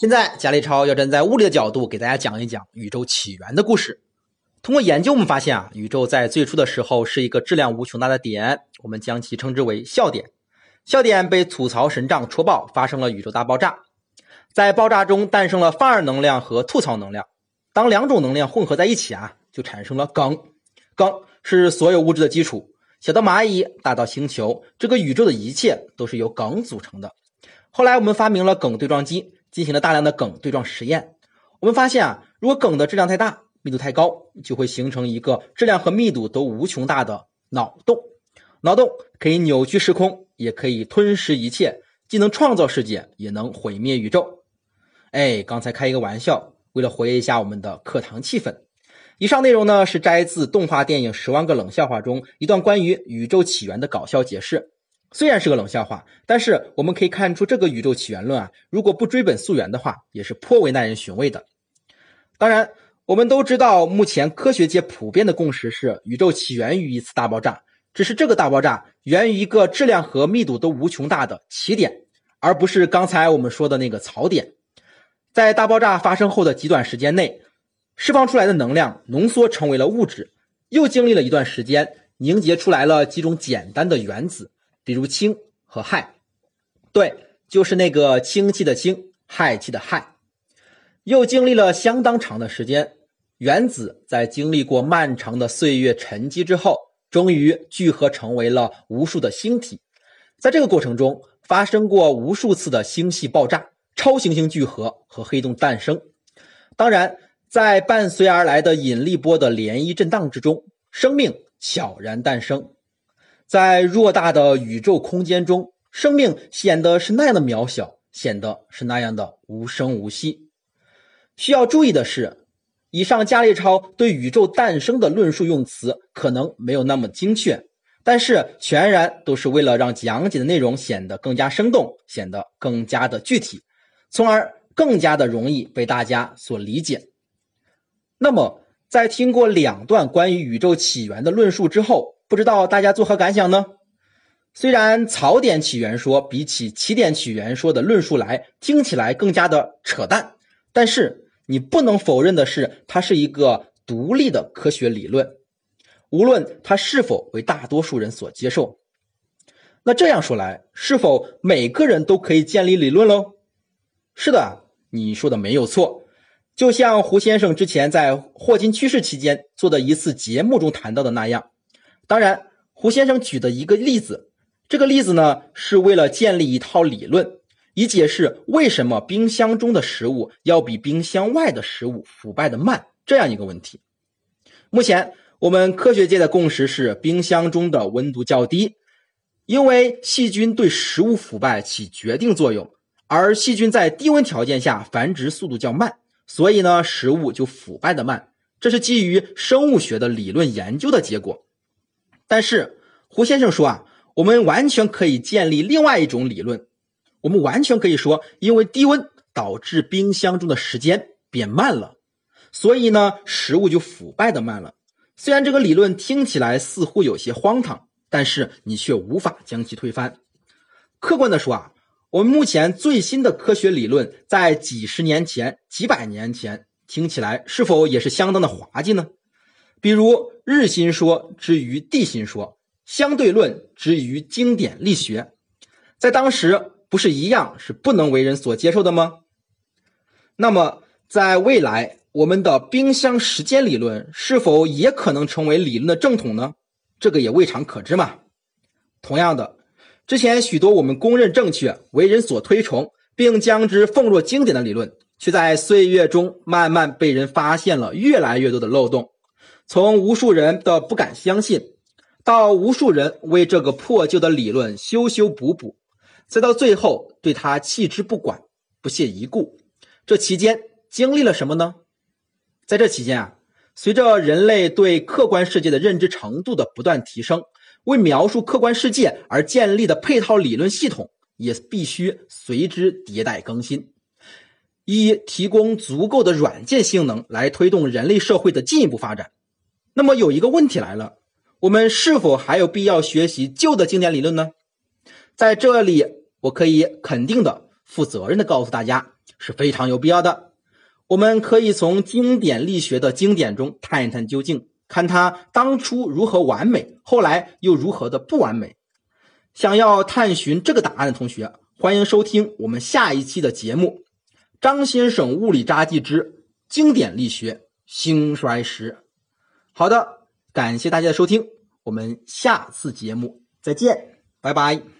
现在，贾立超要站在物理的角度给大家讲一讲宇宙起源的故事。通过研究，我们发现啊，宇宙在最初的时候是一个质量无穷大的点，我们将其称之为笑点。笑点被吐槽神杖戳爆，发生了宇宙大爆炸。在爆炸中诞生了范儿能量和吐槽能量。当两种能量混合在一起啊，就产生了梗。梗是所有物质的基础，小到蚂蚁，大到星球，这个宇宙的一切都是由梗组成的。后来我们发明了梗对撞机。进行了大量的梗对撞实验，我们发现啊，如果梗的质量太大、密度太高，就会形成一个质量和密度都无穷大的脑洞。脑洞可以扭曲时空，也可以吞噬一切，既能创造世界，也能毁灭宇宙。哎，刚才开一个玩笑，为了活跃一下我们的课堂气氛。以上内容呢是摘自动画电影《十万个冷笑话》中一段关于宇宙起源的搞笑解释。虽然是个冷笑话，但是我们可以看出，这个宇宙起源论啊，如果不追本溯源的话，也是颇为耐人寻味的。当然，我们都知道，目前科学界普遍的共识是，宇宙起源于一次大爆炸，只是这个大爆炸源于一个质量和密度都无穷大的起点，而不是刚才我们说的那个槽点。在大爆炸发生后的极短时间内，释放出来的能量浓缩成为了物质，又经历了一段时间，凝结出来了几种简单的原子。比如氢和氦，对，就是那个氢气的氢，氦气的氦。又经历了相当长的时间，原子在经历过漫长的岁月沉积之后，终于聚合成为了无数的星体。在这个过程中，发生过无数次的星系爆炸、超新星聚合和黑洞诞生。当然，在伴随而来的引力波的涟漪震荡之中，生命悄然诞生。在偌大的宇宙空间中，生命显得是那样的渺小，显得是那样的无声无息。需要注意的是，以上伽利超对宇宙诞生的论述用词可能没有那么精确，但是全然都是为了让讲解的内容显得更加生动，显得更加的具体，从而更加的容易被大家所理解。那么，在听过两段关于宇宙起源的论述之后，不知道大家作何感想呢？虽然槽点起源说比起起点起源说的论述来听起来更加的扯淡，但是你不能否认的是，它是一个独立的科学理论，无论它是否为大多数人所接受。那这样说来，是否每个人都可以建立理论喽？是的，你说的没有错。就像胡先生之前在霍金去世期间做的一次节目中谈到的那样。当然，胡先生举的一个例子，这个例子呢是为了建立一套理论，以解释为什么冰箱中的食物要比冰箱外的食物腐败的慢这样一个问题。目前我们科学界的共识是，冰箱中的温度较低，因为细菌对食物腐败起决定作用，而细菌在低温条件下繁殖速度较慢，所以呢食物就腐败的慢。这是基于生物学的理论研究的结果。但是胡先生说啊，我们完全可以建立另外一种理论，我们完全可以说，因为低温导致冰箱中的时间变慢了，所以呢，食物就腐败的慢了。虽然这个理论听起来似乎有些荒唐，但是你却无法将其推翻。客观的说啊，我们目前最新的科学理论在几十年前、几百年前听起来是否也是相当的滑稽呢？比如日心说之于地心说，相对论之于经典力学，在当时不是一样是不能为人所接受的吗？那么在未来，我们的冰箱时间理论是否也可能成为理论的正统呢？这个也未尝可知嘛。同样的，之前许多我们公认正确、为人所推崇，并将之奉若经典的理论，却在岁月中慢慢被人发现了越来越多的漏洞。从无数人的不敢相信，到无数人为这个破旧的理论修修补补，再到最后对他弃之不管、不屑一顾，这期间经历了什么呢？在这期间啊，随着人类对客观世界的认知程度的不断提升，为描述客观世界而建立的配套理论系统也必须随之迭代更新，以提供足够的软件性能来推动人类社会的进一步发展。那么有一个问题来了，我们是否还有必要学习旧的经典理论呢？在这里，我可以肯定的、负责任的告诉大家，是非常有必要的。我们可以从经典力学的经典中探一探究竟，看它当初如何完美，后来又如何的不完美。想要探寻这个答案的同学，欢迎收听我们下一期的节目《张先生物理札记之经典力学兴衰史》。好的，感谢大家的收听，我们下次节目再见，拜拜。